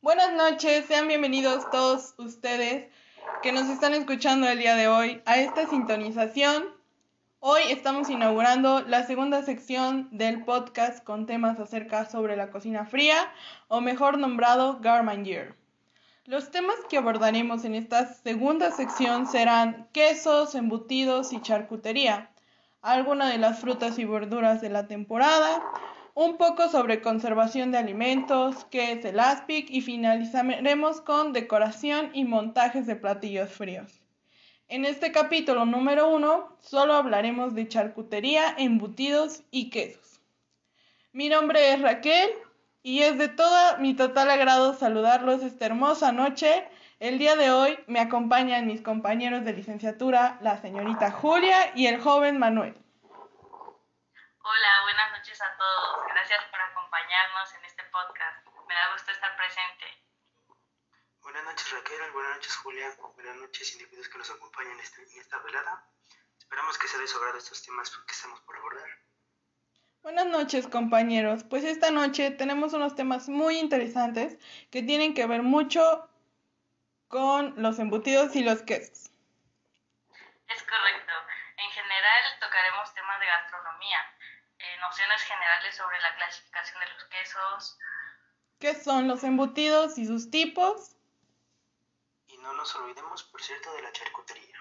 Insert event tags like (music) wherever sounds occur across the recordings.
Buenas noches, sean bienvenidos todos ustedes que nos están escuchando el día de hoy a esta sintonización. Hoy estamos inaugurando la segunda sección del podcast con temas acerca sobre la cocina fría, o mejor nombrado Garman Year. Los temas que abordaremos en esta segunda sección serán quesos, embutidos y charcutería, algunas de las frutas y verduras de la temporada, un poco sobre conservación de alimentos, qué es el aspic y finalizaremos con decoración y montajes de platillos fríos. En este capítulo número uno solo hablaremos de charcutería, embutidos y quesos. Mi nombre es Raquel y es de todo mi total agrado saludarlos esta hermosa noche. El día de hoy me acompañan mis compañeros de licenciatura, la señorita Julia y el joven Manuel. Hola, buenas noches a todos. Gracias por acompañarnos en este podcast. Me da gusto estar presente. Buenas noches Raquel, buenas noches Julia, buenas noches individuos que nos acompañan en, este, esta velada. Esperamos que sea de su agrado estos temas que estamos por abordar. Buenas noches compañeros, pues esta noche tenemos unos temas muy interesantes que tienen que ver mucho con los embutidos y los quesos. Es correcto. En general tocaremos temas de gastronomía, nociones generales sobre la clasificación de los quesos. ¿Qué son los embutidos y sus tipos? Y no nos olvidemos, por cierto, de la charcutería.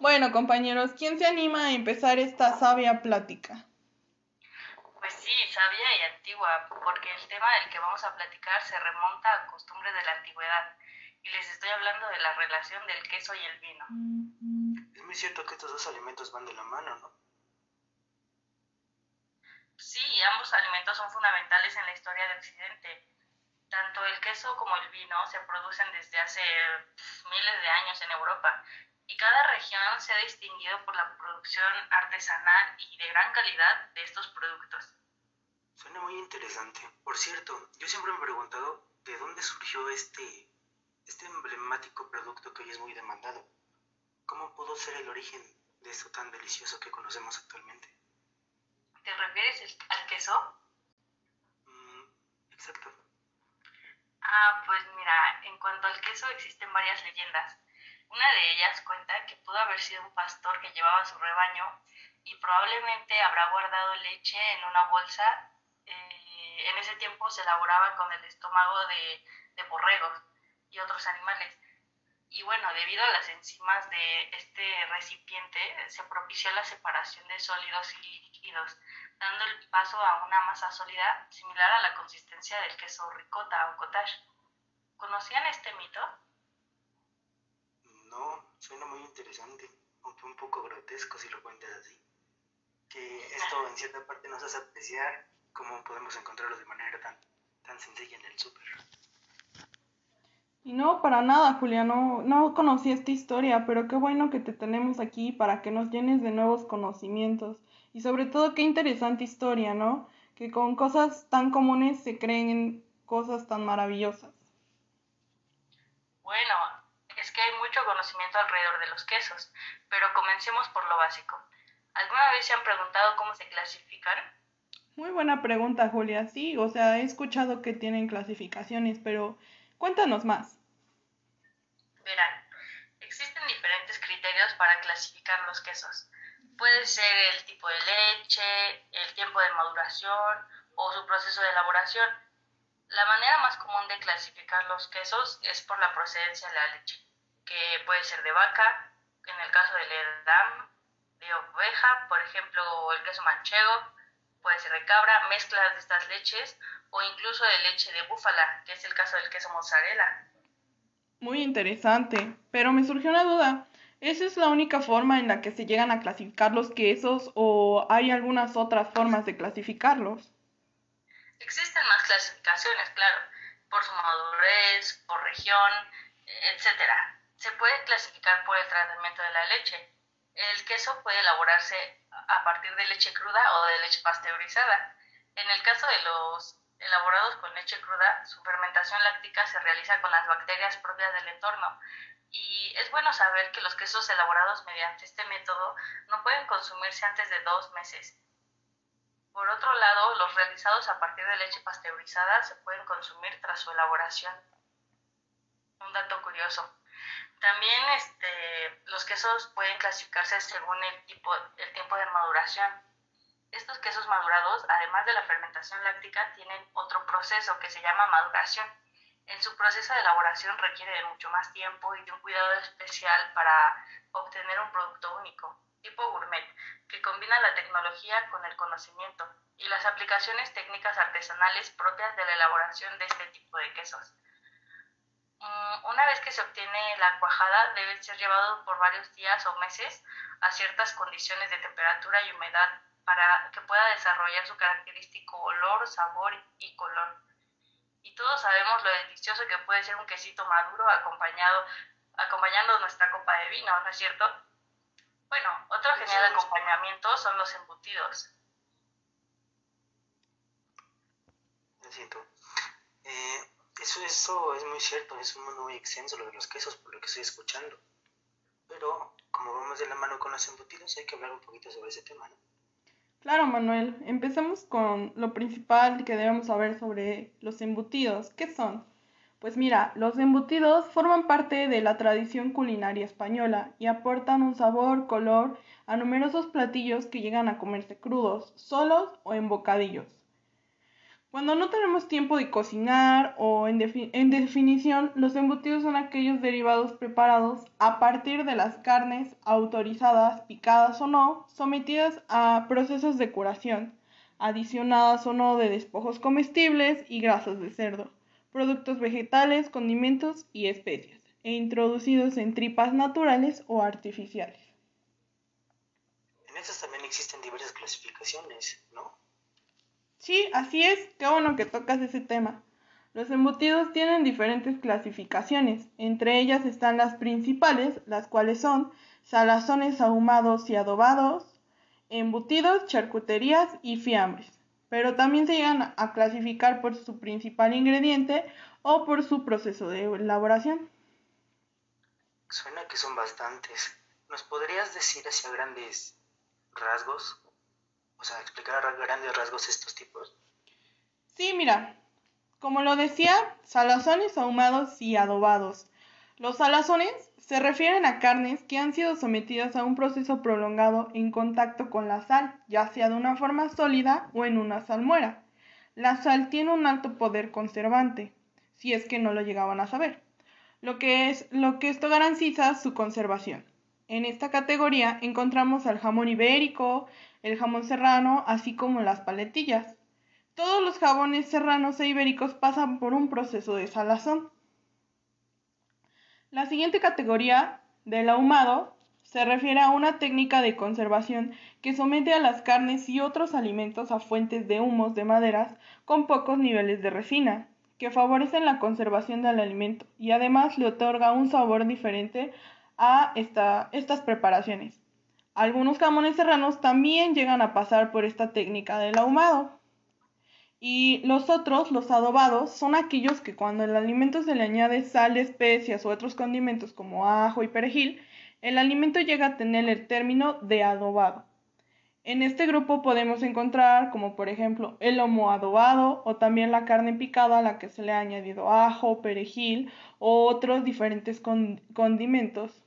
Bueno, compañeros, ¿quién se anima a empezar esta sabia plática? Pues sí, sabia y antigua, porque el tema del que vamos a platicar se remonta a costumbres de la antigüedad. Y les estoy hablando de la relación del queso y el vino. Es muy cierto que estos dos alimentos van de la mano, ¿no? Sí, ambos alimentos son fundamentales en la historia de Occidente. Tanto el queso como el vino se producen desde hace miles de años en Europa y cada región se ha distinguido por la producción artesanal y de gran calidad de estos productos. Suena muy interesante. Por cierto, yo siempre me he preguntado de dónde surgió este, este emblemático producto que hoy es muy demandado. ¿Cómo pudo ser el origen de esto tan delicioso que conocemos actualmente? ¿Te refieres al queso? Ah, pues mira, en cuanto al queso existen varias leyendas. Una de ellas cuenta que pudo haber sido un pastor que llevaba su rebaño y probablemente habrá guardado leche en una bolsa. Eh, en ese tiempo se elaboraba con el estómago de, de borregos y otros animales. Y bueno, debido a las enzimas de este recipiente, se propició la separación de sólidos y líquidos, dando el paso a una masa sólida similar a la consistencia del queso ricota o cottage. ¿Conocían este mito? No, suena muy interesante, aunque un poco grotesco si lo cuentas así. Que esto en cierta parte nos hace apreciar cómo podemos encontrarlo de manera tan, tan sencilla en el súper. Y no, para nada, Julia, no, no conocí esta historia, pero qué bueno que te tenemos aquí para que nos llenes de nuevos conocimientos. Y sobre todo, qué interesante historia, ¿no? Que con cosas tan comunes se creen cosas tan maravillosas. Bueno, es que hay mucho conocimiento alrededor de los quesos, pero comencemos por lo básico. ¿Alguna vez se han preguntado cómo se clasifican? Muy buena pregunta, Julia. Sí, o sea, he escuchado que tienen clasificaciones, pero cuéntanos más. Verán, existen diferentes criterios para clasificar los quesos. Puede ser el tipo de leche, el tiempo de maduración o su proceso de elaboración. La manera más común de clasificar los quesos es por la procedencia de la leche, que puede ser de vaca, en el caso del edam, de oveja, por ejemplo, el queso manchego, puede ser de cabra, mezclas de estas leches o incluso de leche de búfala, que es el caso del queso mozzarella. Muy interesante, pero me surgió una duda. ¿Esa es la única forma en la que se llegan a clasificar los quesos o hay algunas otras formas de clasificarlos? Existen más clasificaciones, claro, por su madurez, por región, etc. Se puede clasificar por el tratamiento de la leche. El queso puede elaborarse a partir de leche cruda o de leche pasteurizada. En el caso de los elaborados con leche cruda, su fermentación láctica se realiza con las bacterias propias del entorno. Y es bueno saber que los quesos elaborados mediante este método no pueden consumirse antes de dos meses. Por otro lado, los realizados a partir de leche pasteurizada se pueden consumir tras su elaboración. Un dato curioso. También este, los quesos pueden clasificarse según el, tipo, el tiempo de maduración. Estos quesos madurados, además de la fermentación láctica, tienen otro proceso que se llama maduración. En su proceso de elaboración requiere de mucho más tiempo y de un cuidado especial para obtener un producto único, tipo gourmet, que combina la tecnología con el conocimiento y las aplicaciones técnicas artesanales propias de la elaboración de este tipo de quesos. Mm, una vez que se obtiene la cuajada, debe ser llevado por varios días o meses a ciertas condiciones de temperatura y humedad para que pueda desarrollar su característico olor, sabor y color. Y todos sabemos lo delicioso que puede ser un quesito maduro acompañado, acompañando nuestra copa de vino, ¿no es cierto? Bueno, otro genial acompañamiento son los embutidos. Eh, eso, eso es muy cierto, es un mundo muy extenso lo de los quesos, por lo que estoy escuchando. Pero como vamos de la mano con los embutidos, hay que hablar un poquito sobre ese tema, ¿no? Claro, Manuel. Empecemos con lo principal que debemos saber sobre los embutidos. ¿Qué son? Pues mira, los embutidos forman parte de la tradición culinaria española y aportan un sabor, color a numerosos platillos que llegan a comerse crudos, solos o en bocadillos. Cuando no tenemos tiempo de cocinar o en, definición, los embutidos son aquellos derivados preparados a partir de las carnes autorizadas, picadas o no, sometidas a procesos de curación, adicionadas o no de despojos comestibles y grasas de cerdo, productos vegetales, condimentos y especias, e introducidos en tripas naturales o artificiales. En estas también existen diversas clasificaciones, ¿no? Sí, así es, qué bueno que tocas ese tema. Los embutidos tienen diferentes clasificaciones, entre ellas están las principales, las cuales son salazones ahumados y adobados, embutidos, charcuterías y fiambres, pero también se llegan a clasificar por su principal ingrediente o por su proceso de elaboración. Suena que son bastantes. ¿Nos podrías decir hacia grandes rasgos o sea, explicar a grandes rasgos estos tipos. Sí, mira, como lo decía, salazones ahumados y adobados. Los salazones se refieren a carnes que han sido sometidas a un proceso prolongado en contacto con la sal, ya sea de una forma sólida o en una salmuera. La sal tiene un alto poder conservante, si es que no lo llegaban a saber, lo que, es, lo que esto garantiza su conservación. En esta categoría encontramos al jamón ibérico, el jamón serrano, así como las paletillas. Todos los jabones serranos e ibéricos pasan por un proceso de salazón. La siguiente categoría del ahumado se refiere a una técnica de conservación que somete a las carnes y otros alimentos a fuentes de humos de maderas con pocos niveles de resina, que favorecen la conservación del alimento y además le otorga un sabor diferente a estas preparaciones. Algunos jamones serranos también llegan a pasar por esta técnica del ahumado. Y los otros, los adobados, son aquellos que cuando el alimento se le añade sal, especias u otros condimentos como ajo y perejil, el alimento llega a tener el término de adobado. En este grupo podemos encontrar como por ejemplo el lomo adobado o también la carne picada a la que se le ha añadido ajo, perejil o otros diferentes condimentos.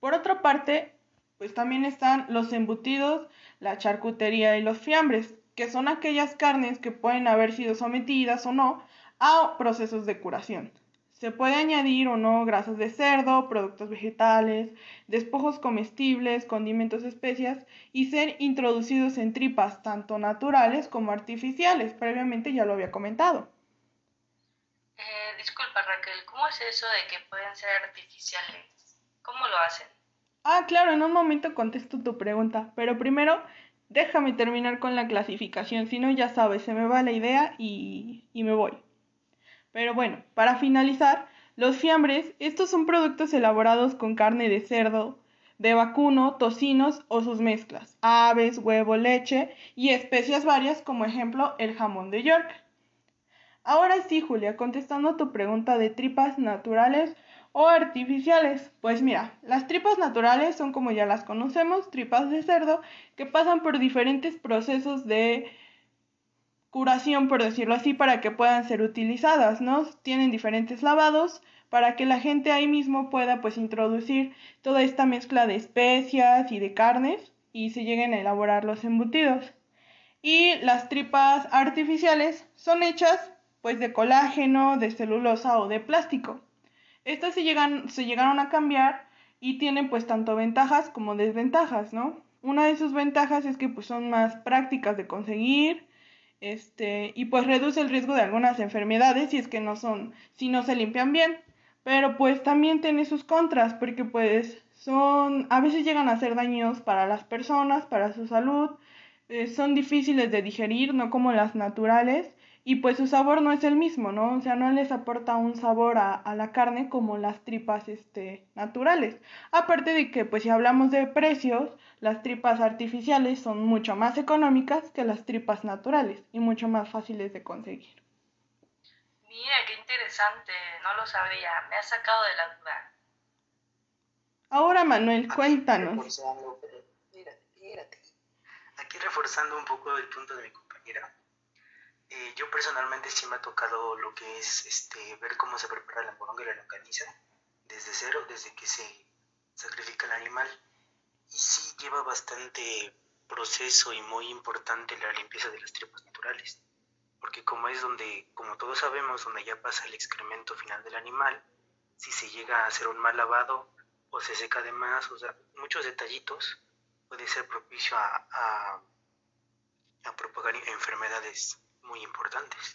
Por otra parte, pues también están los embutidos, la charcutería y los fiambres, que son aquellas carnes que pueden haber sido sometidas o no a procesos de curación. Se puede añadir o no grasas de cerdo, productos vegetales, despojos comestibles, condimentos, especias y ser introducidos en tripas tanto naturales como artificiales. Previamente ya lo había comentado. Eh, disculpa Raquel, ¿cómo es eso de que pueden ser artificiales? ¿Cómo lo hacen? Ah, claro, en un momento contesto tu pregunta, pero primero déjame terminar con la clasificación, si no ya sabes, se me va la idea y, y me voy. Pero bueno, para finalizar, los fiambres, estos son productos elaborados con carne de cerdo, de vacuno, tocinos o sus mezclas, aves, huevo, leche y especias varias como ejemplo el jamón de York. Ahora sí, Julia, contestando tu pregunta de tripas naturales o artificiales. Pues mira, las tripas naturales son como ya las conocemos, tripas de cerdo, que pasan por diferentes procesos de curación, por decirlo así, para que puedan ser utilizadas, ¿no? Tienen diferentes lavados para que la gente ahí mismo pueda pues introducir toda esta mezcla de especias y de carnes y se lleguen a elaborar los embutidos. Y las tripas artificiales son hechas pues de colágeno, de celulosa o de plástico. Estas se, llegan, se llegaron a cambiar y tienen pues tanto ventajas como desventajas, ¿no? Una de sus ventajas es que pues son más prácticas de conseguir, este, y pues reduce el riesgo de algunas enfermedades si es que no son, si no se limpian bien. Pero pues también tiene sus contras, porque pues son, a veces llegan a ser daños para las personas, para su salud, eh, son difíciles de digerir, no como las naturales, y pues su sabor no es el mismo, ¿no? O sea, no les aporta un sabor a, a, la carne como las tripas este, naturales. Aparte de que, pues si hablamos de precios, las tripas artificiales son mucho más económicas que las tripas naturales y mucho más fáciles de conseguir. Mira, qué interesante, no lo sabía, me ha sacado de la duda. Ahora, Manuel, cuéntanos. Reforzando, espérate, espérate. Aquí reforzando un poco el punto de mi compañera eh, yo personalmente sí me ha tocado lo que es este, ver cómo se prepara la moronga y la longaniza desde cero, desde que se sacrifica el animal. Y sí lleva bastante proceso y muy importante la limpieza de las tripas naturales. Porque como es donde, como todos sabemos, donde ya pasa el excremento final del animal, si se llega a hacer un mal lavado o se seca de más, o sea, muchos detallitos puede ser propicio a, a, a propagar enfermedades muy importantes.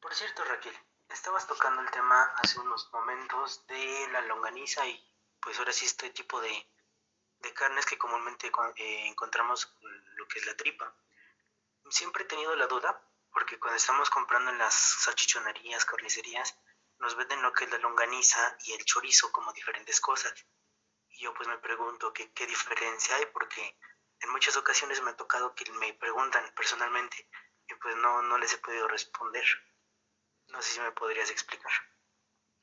Por cierto, Raquel, estabas tocando el tema hace unos momentos de la longaniza y pues ahora sí este tipo de, de carnes que comúnmente eh, encontramos lo que es la tripa. Siempre he tenido la duda porque cuando estamos comprando en las salchichonerías, carnicerías, nos venden lo que es la longaniza y el chorizo como diferentes cosas. Y yo pues me pregunto que, qué diferencia hay porque en muchas ocasiones me ha tocado que me preguntan personalmente y pues no, no les he podido responder. No sé si me podrías explicar.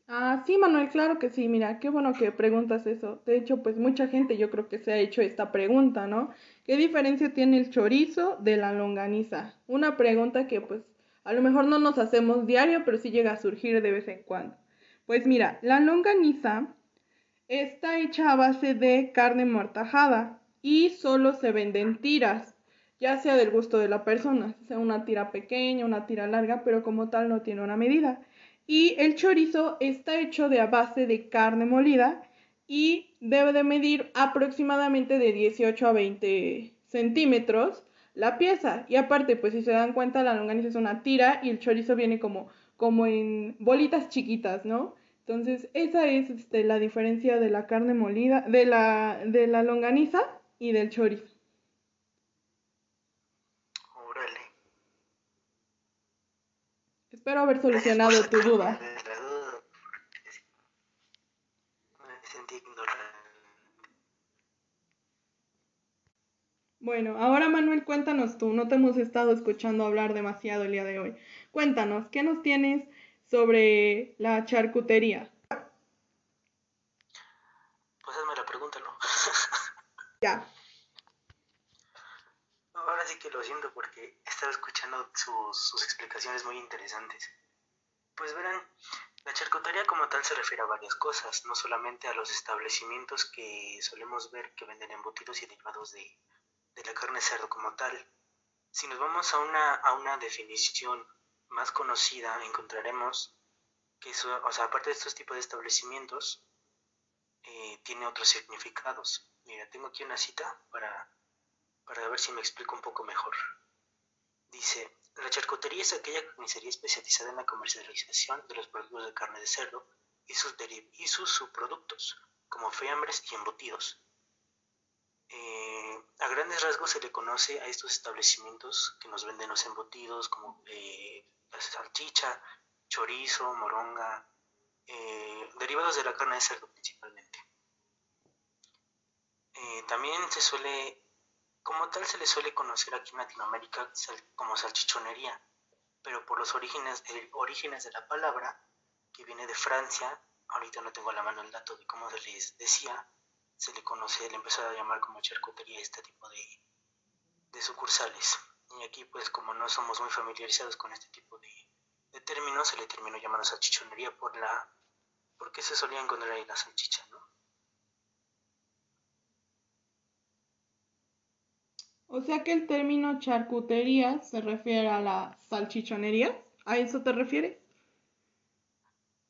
Ah, sí, Manuel, claro que sí. Mira, qué bueno que preguntas eso. De hecho, pues mucha gente yo creo que se ha hecho esta pregunta, ¿no? ¿Qué diferencia tiene el chorizo de la longaniza? Una pregunta que pues a lo mejor no nos hacemos diario, pero sí llega a surgir de vez en cuando. Pues mira, la longaniza está hecha a base de carne mortajada, y solo se venden tiras, ya sea del gusto de la persona, sea una tira pequeña, una tira larga, pero como tal no tiene una medida. Y el chorizo está hecho de a base de carne molida y debe de medir aproximadamente de 18 a 20 centímetros la pieza. Y aparte, pues si se dan cuenta, la longaniza es una tira y el chorizo viene como, como en bolitas chiquitas, ¿no? Entonces, esa es este, la diferencia de la carne molida, de la, de la longaniza y del chorizo. Órale. Espero haber solucionado tu duda. Bueno, ahora Manuel, cuéntanos tú, no te hemos estado escuchando hablar demasiado el día de hoy. Cuéntanos, ¿qué nos tienes sobre la charcutería? Pues hazme la pregunta, ¿no? Ya. Ahora sí que lo siento porque he estado escuchando sus, explicaciones muy interesantes. Pues verán, la charcutería como tal se refiere a varias cosas, no solamente a los establecimientos que solemos ver que venden embutidos y derivados de, la carne cerdo como tal. Si nos vamos a una, a una definición más conocida, encontraremos que aparte de estos tipos de establecimientos, eh, tiene otros significados. Mira, tengo aquí una cita para, para ver si me explico un poco mejor. Dice, la charcutería es aquella carnicería especializada en la comercialización de los productos de carne de cerdo y sus, y sus subproductos, como fiambres y embutidos. Eh, a grandes rasgos se le conoce a estos establecimientos que nos venden los embutidos como eh, salchicha, chorizo, moronga, eh, derivados de la carne de cerdo principalmente. Eh, también se suele, como tal se le suele conocer aquí en Latinoamérica como salchichonería. pero por los orígenes, orígenes de la palabra, que viene de Francia, ahorita no tengo a la mano el dato de cómo se les decía, se le conoce, le empezó a llamar como charcutería este tipo de, de sucursales. Y aquí pues como no somos muy familiarizados con este tipo de, de términos, se le terminó llamando salchichonería por la porque se solía encontrar ahí la salchicha, ¿no? O sea que el término charcutería se refiere a la salchichonería. ¿A eso te refieres?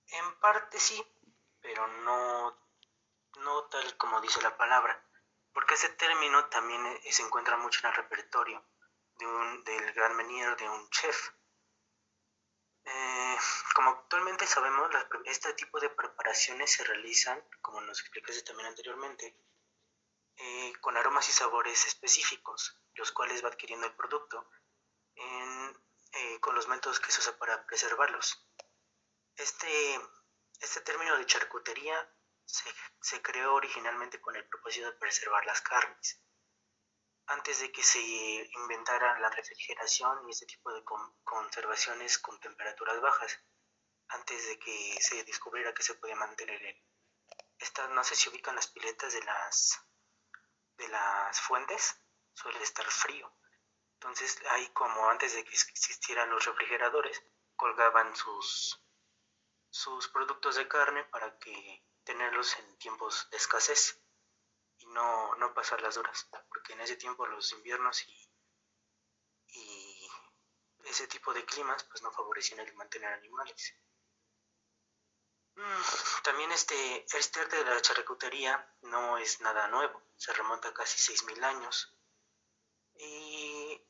En parte sí, pero no, no tal como dice la palabra, porque ese término también se encuentra mucho en el repertorio de un, del gran menier, de un chef. Eh, como actualmente sabemos, este tipo de preparaciones se realizan, como nos explicaste también anteriormente, eh, con aromas y sabores específicos, los cuales va adquiriendo el producto eh, con los métodos que se usa para preservarlos. Este, este término de charcutería se, se, creó originalmente con el propósito de preservar las carnes. Antes de que se inventara la refrigeración y este tipo de conservaciones con temperaturas bajas, antes de que se descubriera que se podía mantener en estas no sé si ubican las piletas de las de las fuentes suele estar frío. Entonces ahí como antes de que existieran los refrigeradores, colgaban sus, sus productos de carne para que tenerlos en tiempos de escasez no, no pasar las duras, porque en ese tiempo los inviernos y, ese tipo de climas pues no favorecían el mantener animales. Mm, también este, este arte de la charcutería no es nada nuevo, se remonta a casi 6.000 años. Y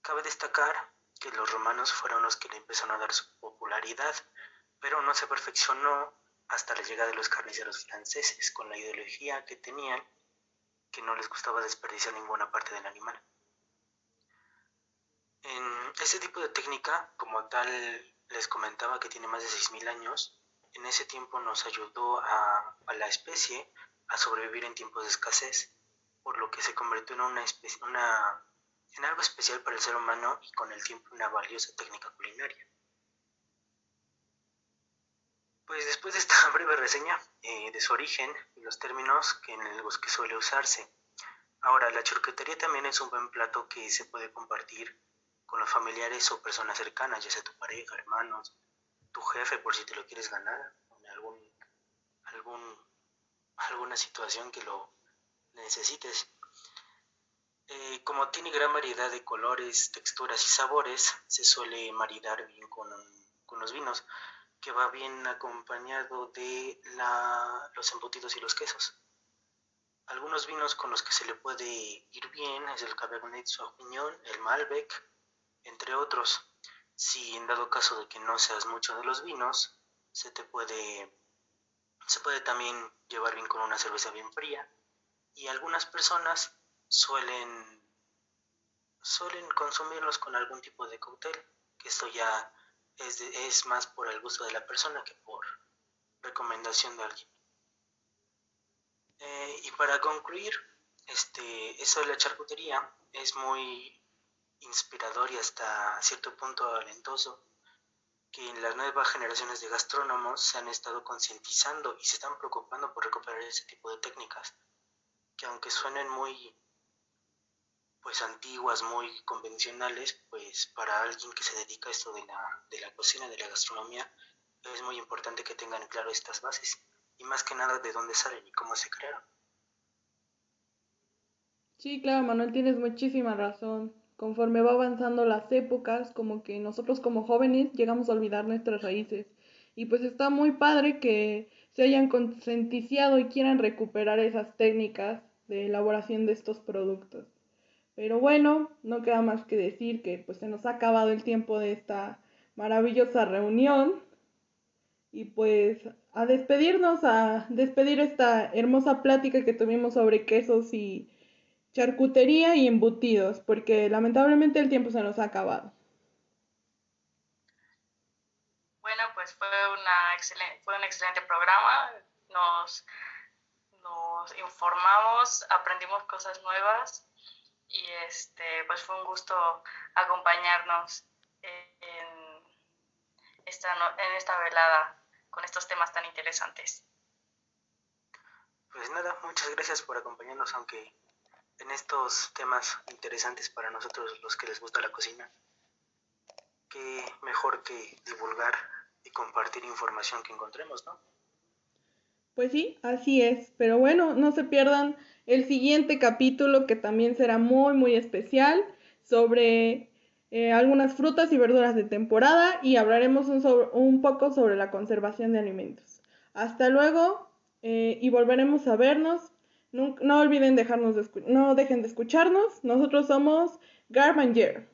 cabe destacar que los romanos fueron los que le empezaron a dar su popularidad, pero no se perfeccionó hasta la llegada de los carniceros franceses, con la ideología que tenían, que no les gustaba desperdiciar ninguna parte del animal. En este tipo de técnica, como tal les comentaba que tiene más de 6.000 años, en ese tiempo nos ayudó a, la especie a sobrevivir en tiempos de escasez, por lo que se convirtió en, una una, en algo especial para el ser humano y con el tiempo una valiosa técnica culinaria. Pues después de esta (laughs) breve reseña eh, de su origen y los términos que en los que suele usarse, ahora la charcutería también es un buen plato que se puede compartir con los familiares o personas cercanas, ya sea tu pareja, hermanos, tu jefe por si te lo quieres ganar, en algún, algún, alguna situación que lo necesites. Eh, como tiene gran variedad de colores, texturas y sabores, se suele maridar bien con, con los vinos, que va bien acompañado de la, los embutidos y los quesos. Algunos vinos con los que se le puede ir bien es el Cabernet Sauvignon, el Malbec, entre otros si en dado caso de que no seas mucho de los vinos, se te puede, se puede también llevar bien con una cerveza bien fría. Y algunas personas suelen, suelen consumirlos con algún tipo de cóctel, que esto ya es, es más por el gusto de la persona que por recomendación de alguien. Eh, y para concluir, este, eso de la charcutería es muy inspirador y hasta cierto punto alentoso que en las nuevas generaciones de gastrónomos se han estado concientizando y se están preocupando por recuperar ese tipo de técnicas, que aunque suenen muy pues antiguas, muy convencionales, pues para alguien que se dedica a esto de la, de la cocina, de la gastronomía, es muy importante que tengan claro estas bases y más que nada de dónde salen y cómo se crearon. Sí, claro, Manuel, tienes muchísima razón conforme va avanzando las épocas, como que nosotros como jóvenes llegamos a olvidar nuestras raíces. Y pues está muy padre que se hayan concienticiado y quieran recuperar esas técnicas de elaboración de estos productos. Pero bueno, no queda más que decir que pues se nos ha acabado el tiempo de esta maravillosa reunión. Y pues a despedirnos, a despedir esta hermosa plática que tuvimos sobre quesos y charcutería y embutidos, porque lamentablemente el tiempo se nos ha acabado. Bueno, pues fue, una excelente, fue un excelente programa, nos, nos informamos, aprendimos cosas nuevas y este, pues fue un gusto acompañarnos. Eh, esta, en esta velada con estos temas tan interesantes. Pues nada, muchas gracias por acompañarnos, aunque en estos temas interesantes para nosotros los que les gusta la cocina. Qué mejor que divulgar y compartir información que encontremos, ¿no? Pues sí, así es. Pero bueno, no se pierdan el siguiente capítulo que también será muy, muy especial sobre eh, algunas frutas y verduras de temporada y hablaremos un, poco sobre la conservación de alimentos. Hasta luego eh, y volveremos a vernos. No, olviden dejarnos no dejen de escucharnos. Nosotros somos Garbanger.